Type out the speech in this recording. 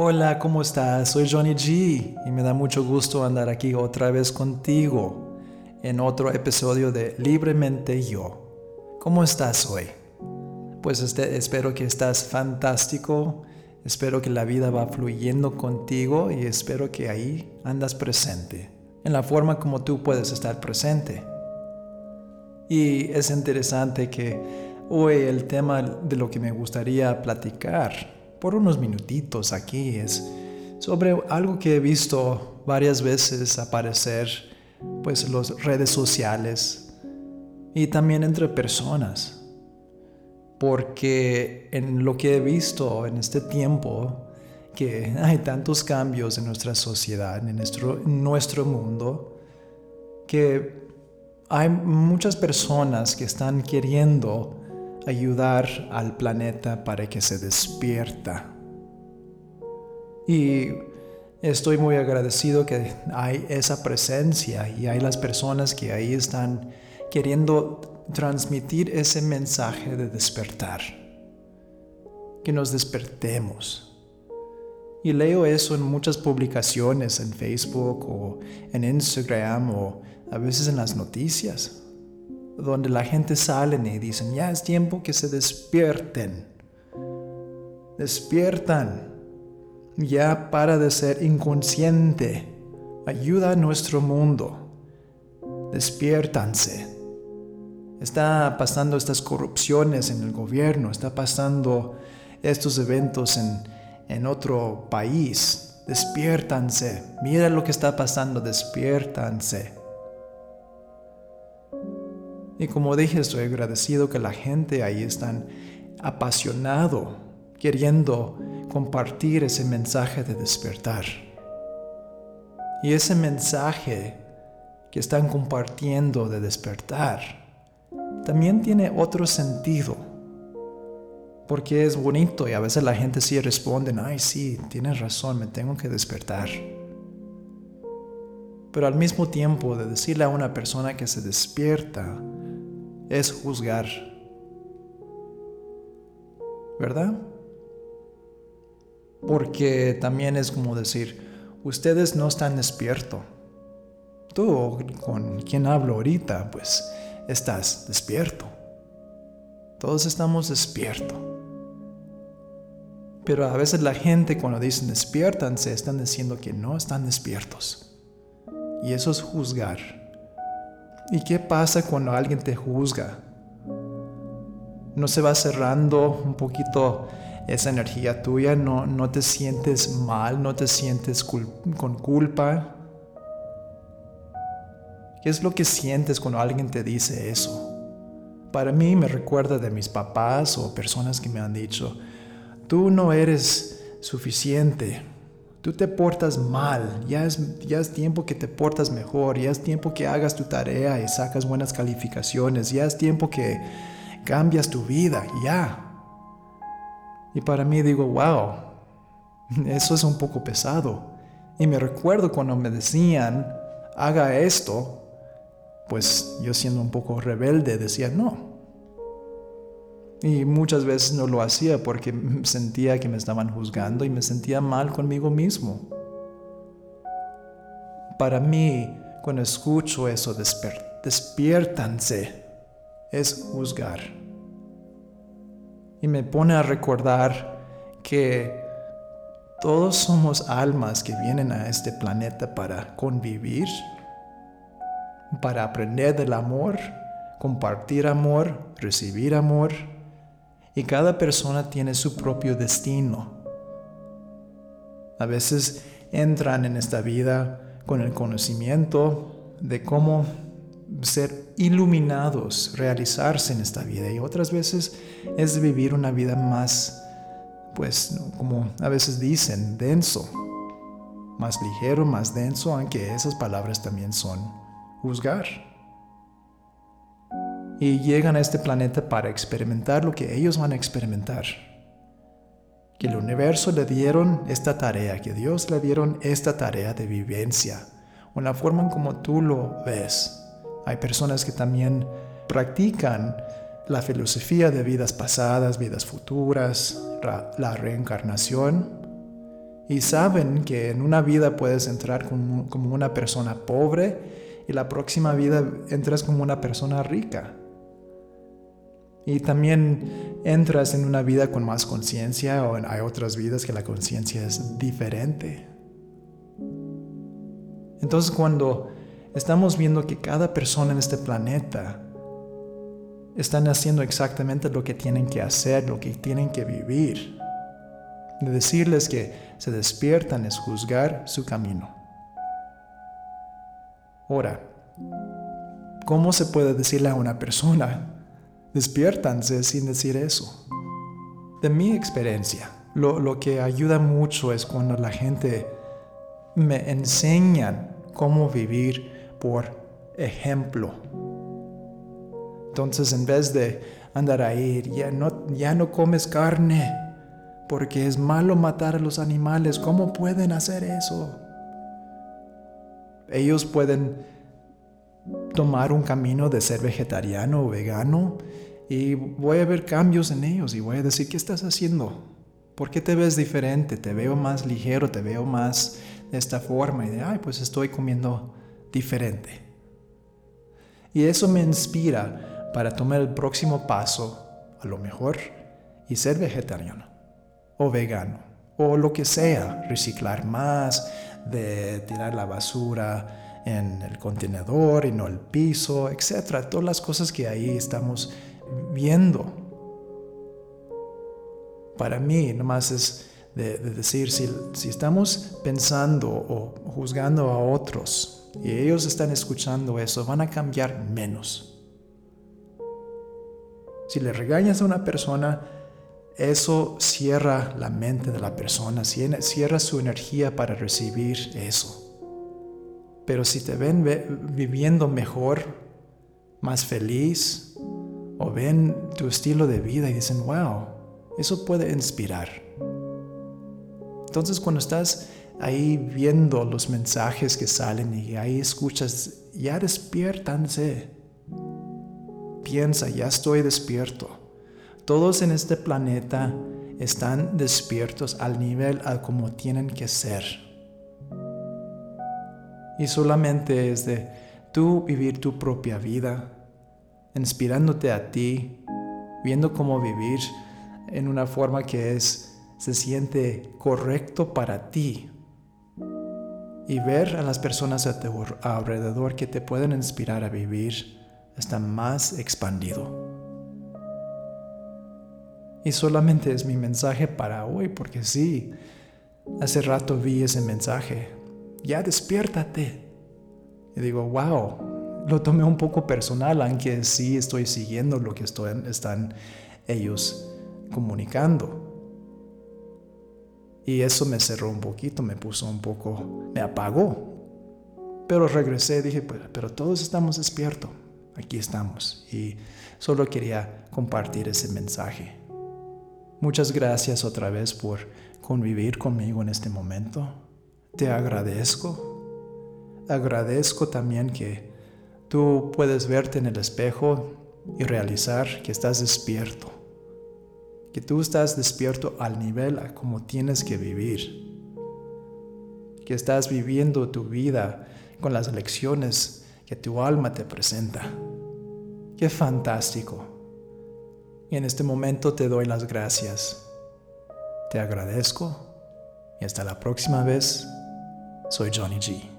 Hola, ¿cómo estás? Soy Johnny G y me da mucho gusto andar aquí otra vez contigo en otro episodio de Libremente Yo. ¿Cómo estás hoy? Pues este, espero que estás fantástico, espero que la vida va fluyendo contigo y espero que ahí andas presente, en la forma como tú puedes estar presente. Y es interesante que hoy el tema de lo que me gustaría platicar por unos minutitos aquí es sobre algo que he visto varias veces aparecer pues en las redes sociales y también entre personas. Porque en lo que he visto en este tiempo, que hay tantos cambios en nuestra sociedad, en nuestro, en nuestro mundo, que hay muchas personas que están queriendo ayudar al planeta para que se despierta. Y estoy muy agradecido que hay esa presencia y hay las personas que ahí están queriendo transmitir ese mensaje de despertar. Que nos despertemos. Y leo eso en muchas publicaciones en Facebook o en Instagram o a veces en las noticias donde la gente sale y dicen, ya es tiempo que se despierten. Despiertan. Ya para de ser inconsciente. Ayuda a nuestro mundo. Despiértanse. Está pasando estas corrupciones en el gobierno, está pasando estos eventos en, en otro país. Despiértanse. Mira lo que está pasando, despiértanse. Y como dije, estoy agradecido que la gente ahí están apasionado, queriendo compartir ese mensaje de despertar. Y ese mensaje que están compartiendo de despertar también tiene otro sentido. Porque es bonito y a veces la gente sí responde, ay sí, tienes razón, me tengo que despertar. Pero al mismo tiempo de decirle a una persona que se despierta, es juzgar. ¿Verdad? Porque también es como decir, ustedes no están despiertos. Tú con quien hablo ahorita, pues estás despierto. Todos estamos despiertos. Pero a veces la gente cuando dicen se están diciendo que no están despiertos. Y eso es juzgar. ¿Y qué pasa cuando alguien te juzga? ¿No se va cerrando un poquito esa energía tuya? ¿No, no te sientes mal? ¿No te sientes con culpa? ¿Qué es lo que sientes cuando alguien te dice eso? Para mí me recuerda de mis papás o personas que me han dicho, tú no eres suficiente, Tú te portas mal, ya es, ya es tiempo que te portas mejor, ya es tiempo que hagas tu tarea y sacas buenas calificaciones, ya es tiempo que cambias tu vida, ya. Y para mí digo, wow, eso es un poco pesado. Y me recuerdo cuando me decían, haga esto, pues yo siendo un poco rebelde decía, no, y muchas veces no lo hacía porque sentía que me estaban juzgando y me sentía mal conmigo mismo. Para mí, cuando escucho eso, despiértanse, es juzgar. Y me pone a recordar que todos somos almas que vienen a este planeta para convivir, para aprender del amor, compartir amor, recibir amor y cada persona tiene su propio destino. A veces entran en esta vida con el conocimiento de cómo ser iluminados, realizarse en esta vida y otras veces es vivir una vida más, pues como a veces dicen, denso, más ligero, más denso, aunque esas palabras también son juzgar y llegan a este planeta para experimentar lo que ellos van a experimentar. Que el universo le dieron esta tarea, que Dios le dieron esta tarea de vivencia, una forma en como tú lo ves. Hay personas que también practican la filosofía de vidas pasadas, vidas futuras, la reencarnación. Y saben que en una vida puedes entrar como una persona pobre y la próxima vida entras como una persona rica. Y también entras en una vida con más conciencia o hay otras vidas que la conciencia es diferente. Entonces cuando estamos viendo que cada persona en este planeta están haciendo exactamente lo que tienen que hacer, lo que tienen que vivir, de decirles que se despiertan es juzgar su camino. Ahora, ¿cómo se puede decirle a una persona, despiértanse sin decir eso? De mi experiencia, lo, que ayuda mucho es cuando la gente me enseñan cómo vivir por ejemplo. Entonces en vez de andar ahí, ya no comes carne, porque es malo matar a los animales, ¿cómo pueden hacer eso? Ellos pueden tomar un camino de ser vegetariano o vegano y voy a ver cambios en ellos y voy a decir, ¿qué estás haciendo? ¿Por qué te ves diferente? Te veo más ligero, te veo más de esta forma y de, ay, pues estoy comiendo diferente. Y eso me inspira para tomar el próximo paso, a lo mejor, y ser vegetariano o vegano o lo que sea, reciclar más, de tirar la basura en el contenedor y no el piso, etcétera, todas las cosas que ahí estamos viendo. Para mí, nomás es de, decir, si, si estamos pensando o juzgando a otros y ellos están escuchando eso, van a cambiar menos. Si le regañas a una persona, eso cierra la mente de la persona, cierra su energía para recibir eso. Pero si te ven viviendo mejor, más feliz, o ven tu estilo de vida y dicen, wow, eso puede inspirar. Entonces cuando estás ahí viendo los mensajes que salen y ahí escuchas, ya despiértanse. Piensa, ya estoy despierto. Todos en este planeta están despiertos al nivel al como tienen que ser. Y solamente es de tú vivir tu propia vida, inspirándote a ti, viendo cómo vivir en una forma que es se siente correcto para ti y ver a las personas a tu alrededor que te pueden inspirar a vivir está más expandido. Y solamente es mi mensaje para hoy, porque sí, hace rato vi ese mensaje. Ya despiértate. Y digo, wow, lo tomé un poco personal, aunque sí estoy siguiendo lo que están ellos comunicando. Y eso me cerró un poquito, me puso un poco, me apagó. Pero regresé, dije, pero, todos estamos despiertos, aquí estamos. Y solo quería compartir ese mensaje. Muchas gracias otra vez por convivir conmigo en este momento. Te agradezco. Agradezco también que tú puedes verte en el espejo y realizar que estás despierto que tú estás despierto al nivel a como tienes que vivir, que estás viviendo tu vida con las lecciones que tu alma te presenta. Qué fantástico. Y en este momento te doy las gracias. Te agradezco y hasta la próxima vez. Soy Johnny G.